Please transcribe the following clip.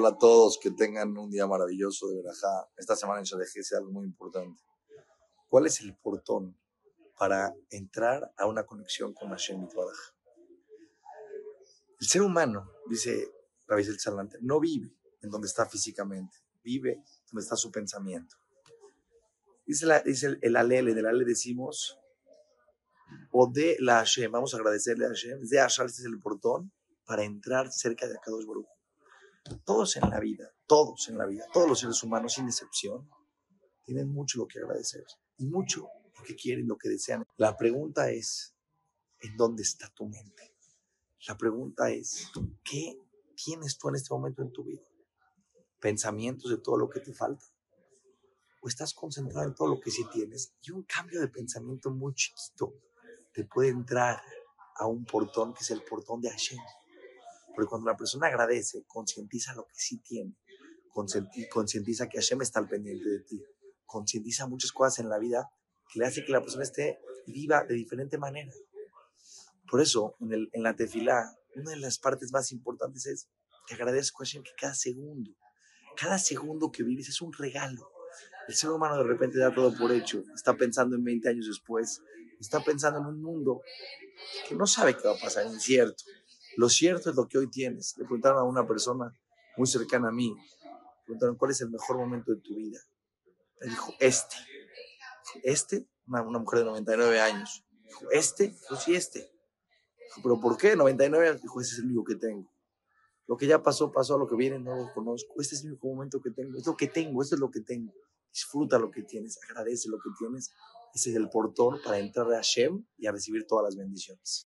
Hola a todos, que tengan un día maravilloso de Verajá. Esta semana en Shadej es algo muy importante. ¿Cuál es el portón para entrar a una conexión con Hashem y El ser humano, dice Rabbi Salante, no vive en donde está físicamente, vive donde está su pensamiento. Dice, la, dice el, el alele, del ale decimos, o de la Hashem, vamos a agradecerle a Hashem, de Hashem este es el portón para entrar cerca de Akadosh Baruch. Todos en la vida, todos en la vida, todos los seres humanos, sin excepción, tienen mucho lo que agradecer y mucho lo que quieren, lo que desean. La pregunta es, ¿en dónde está tu mente? La pregunta es, ¿qué tienes tú en este momento en tu vida? ¿Pensamientos de todo lo que te falta? ¿O estás concentrado en todo lo que sí tienes? Y un cambio de pensamiento muy chiquito te puede entrar a un portón que es el portón de Hashem. Porque cuando la persona agradece, concientiza lo que sí tiene, concientiza que Hashem está al pendiente de ti, concientiza muchas cosas en la vida que le hace que la persona esté viva de diferente manera. Por eso, en, el, en la tefilá, una de las partes más importantes es que agradezco a Hashem que cada segundo, cada segundo que vives es un regalo. El ser humano de repente da todo por hecho, está pensando en 20 años después, está pensando en un mundo que no sabe qué va a pasar, incierto. Lo cierto es lo que hoy tienes. Le preguntaron a una persona muy cercana a mí, le preguntaron cuál es el mejor momento de tu vida. Le dijo, este. Este, una, mujer de 99 años. Dijo, este, dijo, sí, este. Dijo, pero ¿por qué? 99 años. Dijo, ese es el único que tengo. Lo que ya pasó, pasó, lo que viene no lo conozco. Este es el único momento que tengo. Es lo que tengo, esto es lo que tengo. Disfruta lo que tienes, agradece lo que tienes. Ese es el portón para entrar a Hashem y a recibir todas las bendiciones.